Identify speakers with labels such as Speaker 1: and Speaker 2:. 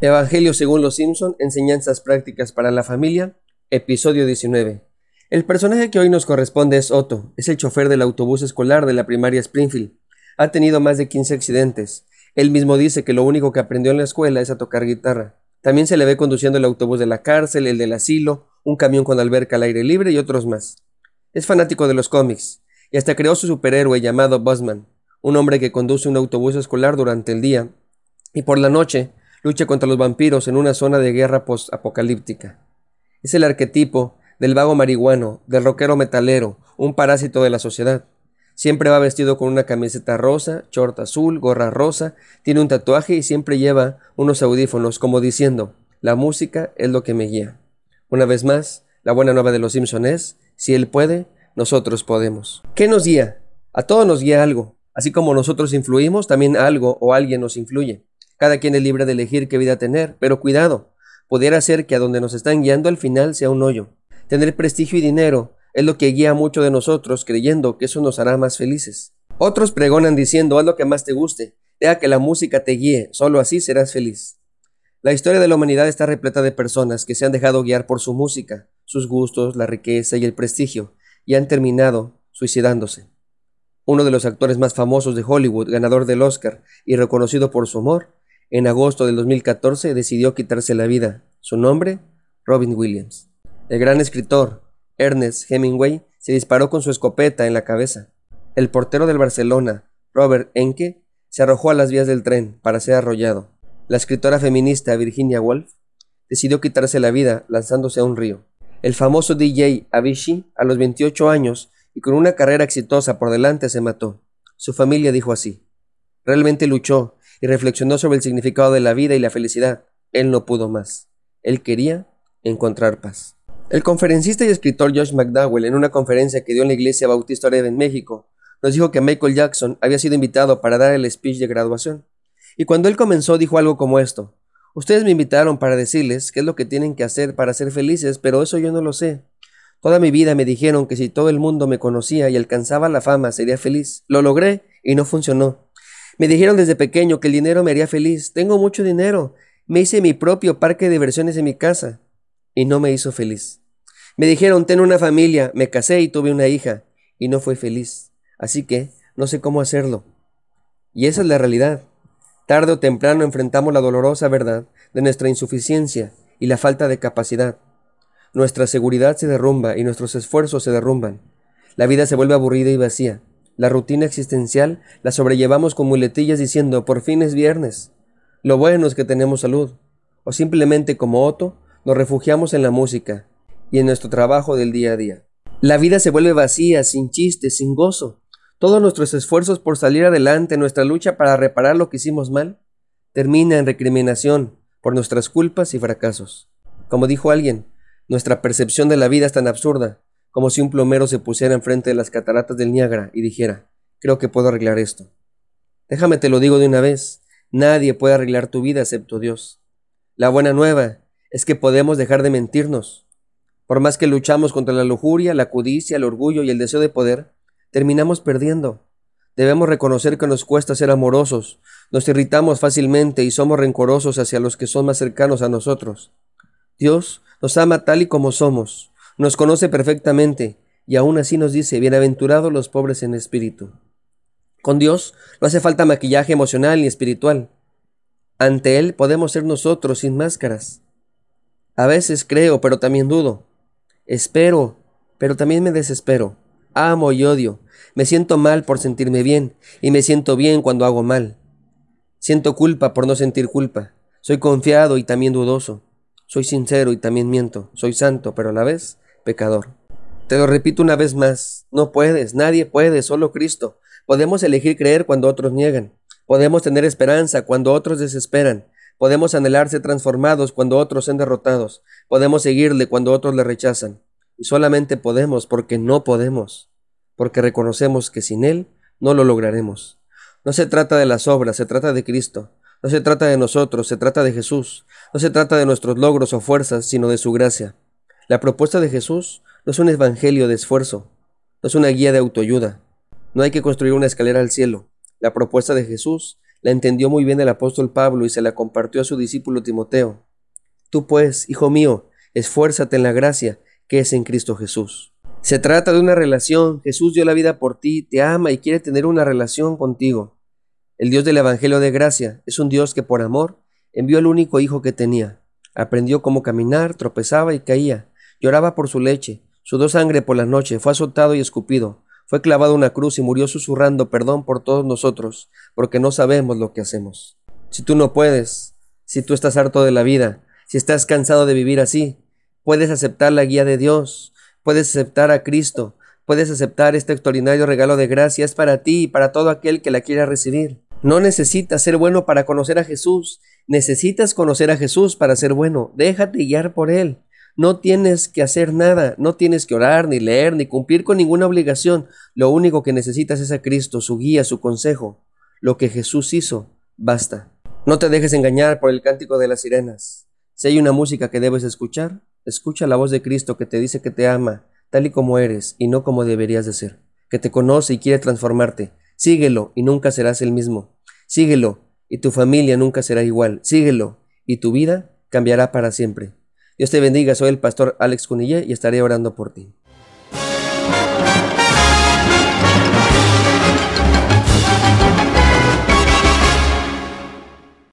Speaker 1: Evangelio según los Simpson, enseñanzas prácticas para la familia, episodio 19. El personaje que hoy nos corresponde es Otto, es el chofer del autobús escolar de la primaria Springfield. Ha tenido más de 15 accidentes. Él mismo dice que lo único que aprendió en la escuela es a tocar guitarra. También se le ve conduciendo el autobús de la cárcel, el del asilo, un camión con alberca al aire libre y otros más. Es fanático de los cómics, y hasta creó su superhéroe llamado Buzzman, un hombre que conduce un autobús escolar durante el día, y por la noche lucha contra los vampiros en una zona de guerra post-apocalíptica. Es el arquetipo del vago marihuano, del rockero metalero, un parásito de la sociedad. Siempre va vestido con una camiseta rosa, short azul, gorra rosa, tiene un tatuaje y siempre lleva unos audífonos como diciendo, la música es lo que me guía. Una vez más, la buena nueva de los Simpson es, si él puede, nosotros podemos. ¿Qué nos guía? A todos nos guía algo. Así como nosotros influimos, también algo o alguien nos influye. Cada quien es libre de elegir qué vida tener, pero cuidado, pudiera ser que a donde nos están guiando al final sea un hoyo. Tener prestigio y dinero es lo que guía a muchos de nosotros creyendo que eso nos hará más felices. Otros pregonan diciendo haz lo que más te guste, deja que la música te guíe, solo así serás feliz. La historia de la humanidad está repleta de personas que se han dejado guiar por su música, sus gustos, la riqueza y el prestigio, y han terminado suicidándose. Uno de los actores más famosos de Hollywood, ganador del Oscar y reconocido por su humor, en agosto del 2014 decidió quitarse la vida. Su nombre, Robin Williams. El gran escritor, Ernest Hemingway, se disparó con su escopeta en la cabeza. El portero del Barcelona, Robert Enke, se arrojó a las vías del tren para ser arrollado. La escritora feminista Virginia Woolf decidió quitarse la vida lanzándose a un río. El famoso DJ Avicii, a los 28 años y con una carrera exitosa por delante, se mató. Su familia dijo así. Realmente luchó y reflexionó sobre el significado de la vida y la felicidad. Él no pudo más. Él quería encontrar paz. El conferencista y escritor Josh McDowell, en una conferencia que dio en la iglesia Bautista Oreb en México, nos dijo que Michael Jackson había sido invitado para dar el speech de graduación. Y cuando él comenzó dijo algo como esto. Ustedes me invitaron para decirles qué es lo que tienen que hacer para ser felices, pero eso yo no lo sé. Toda mi vida me dijeron que si todo el mundo me conocía y alcanzaba la fama sería feliz. Lo logré y no funcionó. Me dijeron desde pequeño que el dinero me haría feliz. Tengo mucho dinero. Me hice mi propio parque de diversiones en mi casa. Y no me hizo feliz. Me dijeron, ten una familia. Me casé y tuve una hija. Y no fue feliz. Así que no sé cómo hacerlo. Y esa es la realidad. Tarde o temprano enfrentamos la dolorosa verdad de nuestra insuficiencia y la falta de capacidad. Nuestra seguridad se derrumba y nuestros esfuerzos se derrumban. La vida se vuelve aburrida y vacía. La rutina existencial la sobrellevamos con muletillas diciendo por fin es viernes. Lo bueno es que tenemos salud. O simplemente como Otto, nos refugiamos en la música y en nuestro trabajo del día a día. La vida se vuelve vacía, sin chistes, sin gozo. Todos nuestros esfuerzos por salir adelante, nuestra lucha para reparar lo que hicimos mal, termina en recriminación por nuestras culpas y fracasos. Como dijo alguien, nuestra percepción de la vida es tan absurda como si un plomero se pusiera enfrente de las cataratas del Niágara y dijera, creo que puedo arreglar esto. Déjame te lo digo de una vez, nadie puede arreglar tu vida excepto Dios. La buena nueva es que podemos dejar de mentirnos. Por más que luchamos contra la lujuria, la codicia, el orgullo y el deseo de poder, terminamos perdiendo. Debemos reconocer que nos cuesta ser amorosos, nos irritamos fácilmente y somos rencorosos hacia los que son más cercanos a nosotros. Dios nos ama tal y como somos, nos conoce perfectamente y aún así nos dice, bienaventurados los pobres en espíritu. Con Dios no hace falta maquillaje emocional ni espiritual. Ante Él podemos ser nosotros sin máscaras. A veces creo, pero también dudo. Espero, pero también me desespero. Amo y odio. Me siento mal por sentirme bien y me siento bien cuando hago mal. Siento culpa por no sentir culpa. Soy confiado y también dudoso. Soy sincero y también miento. Soy santo, pero a la vez pecador. Te lo repito una vez más, no puedes, nadie puede, solo Cristo. Podemos elegir creer cuando otros niegan. Podemos tener esperanza cuando otros desesperan. Podemos anhelar ser transformados cuando otros sean derrotados. Podemos seguirle cuando otros le rechazan. Y solamente podemos porque no podemos. Porque reconocemos que sin Él no lo lograremos. No se trata de las obras, se trata de Cristo. No se trata de nosotros, se trata de Jesús. No se trata de nuestros logros o fuerzas, sino de su gracia. La propuesta de Jesús no es un evangelio de esfuerzo, no es una guía de autoayuda. No hay que construir una escalera al cielo. La propuesta de Jesús La entendió muy bien el apóstol Pablo y se la compartió a su discípulo Timoteo. Tú pues, hijo mío, esfuérzate en la gracia que es en Cristo Jesús. Se trata de una relación. Jesús dio la vida por ti, te ama y quiere tener una relación contigo. El Dios del Evangelio de Gracia es un Dios que por amor envió al único hijo que tenía. Aprendió cómo caminar, tropezaba y caía, lloraba por su leche, sudó sangre por la noche, fue azotado y escupido, fue clavado a una cruz y murió susurrando perdón por todos nosotros, porque no sabemos lo que hacemos. Si tú no puedes, si tú estás harto de la vida, si estás cansado de vivir así, puedes aceptar la guía de Dios, puedes aceptar a Cristo, puedes aceptar este extraordinario regalo de gracia, es para ti y para todo aquel que la quiera recibir. No necesitas ser bueno para conocer a Jesús, necesitas conocer a Jesús para ser bueno, déjate guiar por Él. No tienes que hacer nada, no tienes que orar, ni leer, ni cumplir con ninguna obligación. Lo único que necesitas es a Cristo, su guía, su consejo. Lo que Jesús hizo, basta. No te dejes engañar por el cántico de las sirenas. Si hay una música que debes escuchar, escucha la voz de Cristo que te dice que te ama, tal y como eres, y no como deberías de ser, que te conoce y quiere transformarte. Síguelo y nunca serás el mismo. Síguelo y tu familia nunca será igual. Síguelo y tu vida cambiará para siempre. Dios te bendiga, soy el pastor Alex Cunillé y estaré orando por ti.